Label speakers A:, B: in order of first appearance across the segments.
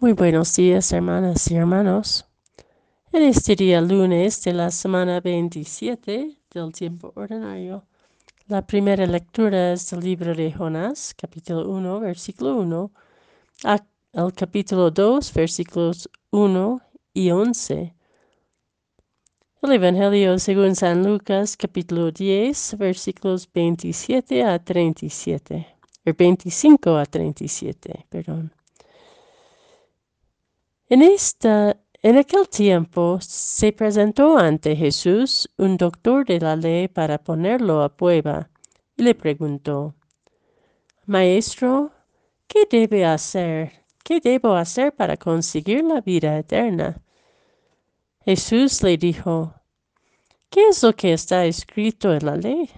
A: Muy buenos días, hermanas y hermanos. En este día lunes de la semana 27 del tiempo ordinario, la primera lectura es del libro de Jonás, capítulo 1, versículo 1, al capítulo 2, versículos 1 y 11. El Evangelio según San Lucas, capítulo 10, versículos 27 a 37, o 25 a 37, perdón. En, esta, en aquel tiempo se presentó ante Jesús un doctor de la ley para ponerlo a prueba y le preguntó, Maestro, ¿qué debe hacer? ¿Qué debo hacer para conseguir la vida eterna? Jesús le dijo, ¿qué es lo que está escrito en la ley?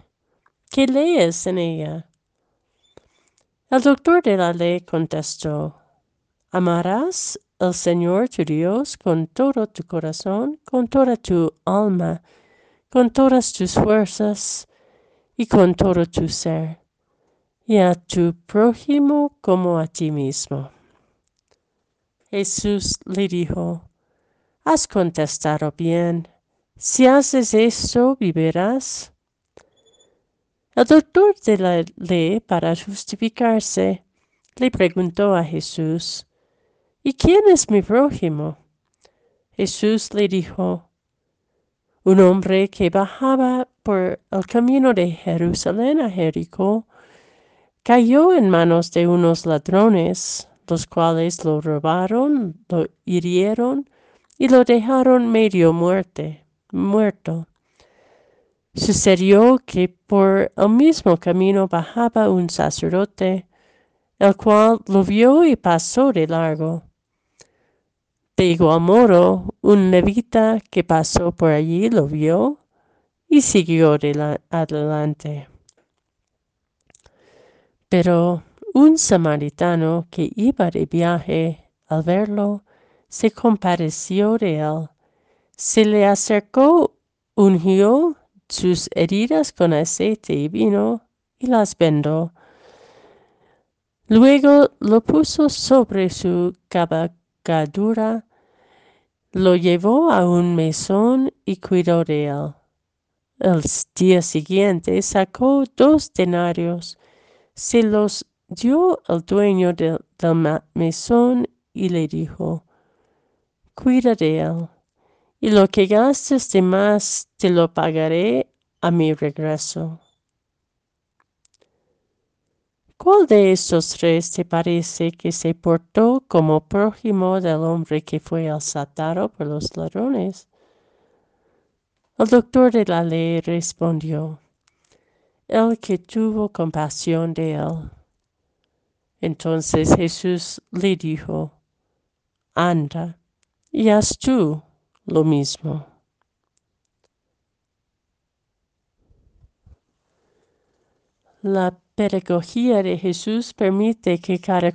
A: ¿Qué lees en ella? El doctor de la ley contestó, Amarás el Señor tu Dios con todo tu corazón, con toda tu alma, con todas tus fuerzas y con todo tu ser, y a tu prójimo como a ti mismo. Jesús le dijo, Has contestado bien, si haces esto vivirás. El doctor de la ley, para justificarse, le preguntó a Jesús, ¿Y quién es mi prójimo? Jesús le dijo, un hombre que bajaba por el camino de Jerusalén a Jericó, cayó en manos de unos ladrones, los cuales lo robaron, lo hirieron y lo dejaron medio muerte, muerto. Sucedió que por el mismo camino bajaba un sacerdote, el cual lo vio y pasó de largo. De igual modo, un levita que pasó por allí lo vio y siguió adelante. Pero un samaritano que iba de viaje, al verlo, se compadeció de él, se le acercó, ungió sus heridas con aceite y vino y las vendó. Luego lo puso sobre su caballo lo llevó a un mesón y cuidó de él. El día siguiente sacó dos denarios, se los dio al dueño del, mesón y le dijo, cuida de él, y lo que gastes de más te lo pagaré a mi regreso. ¿Cuál de estos tres te parece que se portó como prójimo del hombre que fue asaltado por los ladrones? El doctor de la ley respondió, el que tuvo compasión de él. Entonces Jesús le dijo, anda y haz tú lo mismo. La pedagogía de Jesús permite que cada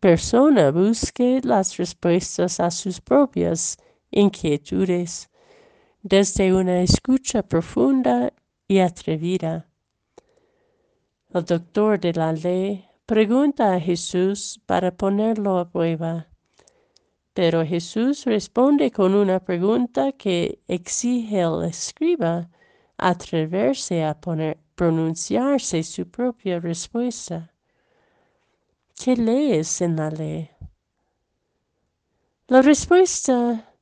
A: persona busque las respuestas a sus propias inquietudes desde una escucha profunda y atrevida. El doctor de la ley pregunta a Jesús para ponerlo a prueba, pero Jesús responde con una pregunta que exige al escriba atreverse a poner, pronunciarse su propia respuesta. ¿Qué lees en la ley? La respuesta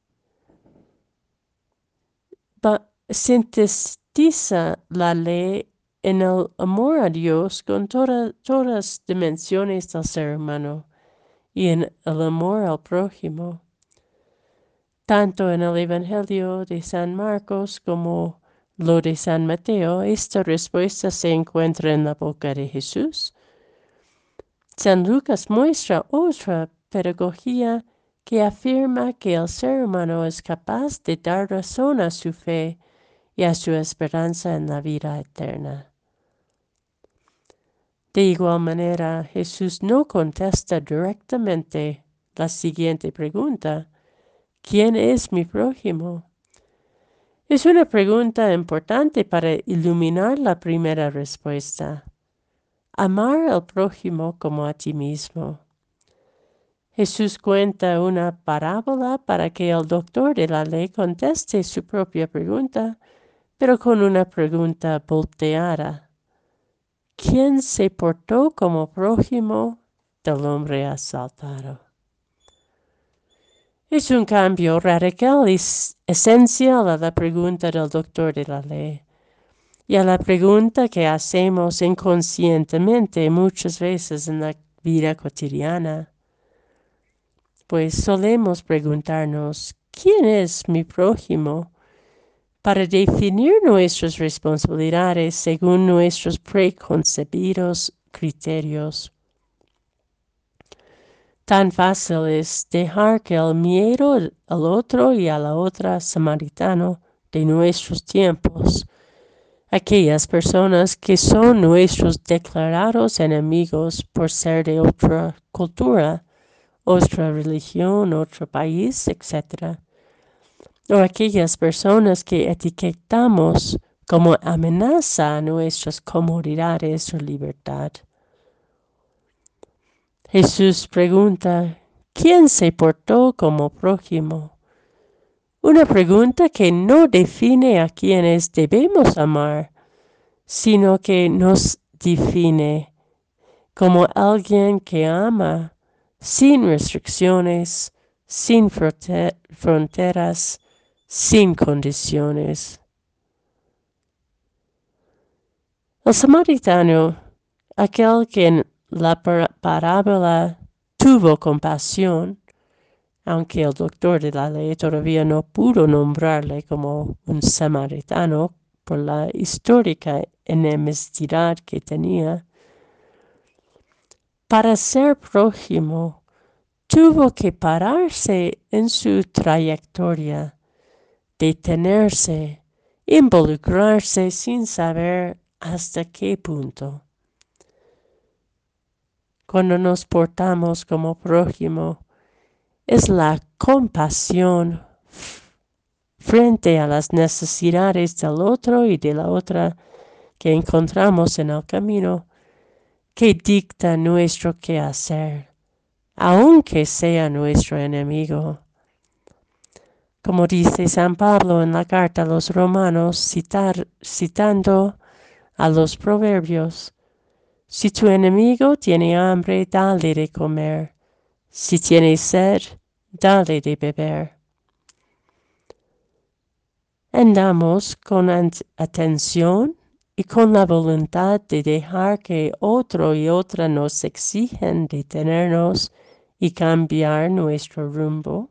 A: sintetiza la ley en el amor a Dios con todas las dimensiones del ser humano y en el amor al prójimo. Tanto en el Evangelio de San Marcos como lo de San Mateo, esta respuesta se encuentra en la boca de Jesús. San Lucas muestra otra pedagogía que afirma que el ser humano es capaz de dar razón a su fe y a su esperanza en la vida eterna. De igual manera, Jesús no contesta directamente la siguiente pregunta, ¿quién es mi prójimo? Es una pregunta importante para iluminar la primera respuesta. Amar al prójimo como a ti mismo. Jesús cuenta una parábola para que el doctor de la ley conteste su propia pregunta, pero con una pregunta volteada. ¿Quién se portó como prójimo del hombre asaltado? Es un cambio radical y esencial a la pregunta del doctor de la ley y a la pregunta que hacemos inconscientemente muchas veces en la vida cotidiana pues solemos preguntarnos, ¿quién es mi prójimo? Para definir nuestras responsabilidades según nuestros preconcebidos criterios. Tan fácil es dejar que el miedo al otro y a la otra samaritano de nuestros tiempos, aquellas personas que son nuestros declarados enemigos por ser de otra cultura, otra religión, otro país, etc. O aquellas personas que etiquetamos como amenaza a nuestras comodidades o libertad. Jesús pregunta, ¿quién se portó como prójimo? Una pregunta que no define a quienes debemos amar, sino que nos define como alguien que ama sin restricciones, sin fronteras, sin condiciones. El samaritano, aquel que la parábola tuvo compasión, aunque el doctor de la ley todavía no pudo nombrarle como un samaritano por la histórica enemistad que tenía, para ser prójimo, tuvo que pararse en su trayectoria, detenerse, involucrarse sin saber hasta qué punto. Cuando nos portamos como prójimo, es la compasión frente a las necesidades del otro y de la otra que encontramos en el camino que dicta nuestro quehacer, aunque sea nuestro enemigo. Como dice San Pablo en la carta a los romanos, citando a los proverbios, si tu enemigo tiene hambre, dale de comer, si tiene sed, dale de beber. Andamos con atención y con la voluntad de dejar que otro y otra nos exigen detenernos y cambiar nuestro rumbo?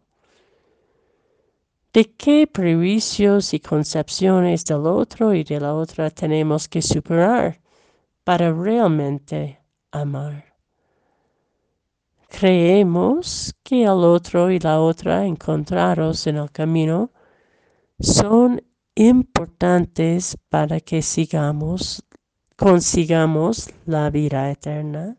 A: ¿De qué prejuicios y concepciones del otro y de la otra tenemos que superar para realmente amar? Creemos que el otro y la otra encontrados en el camino son importantes para que sigamos, consigamos la vida eterna.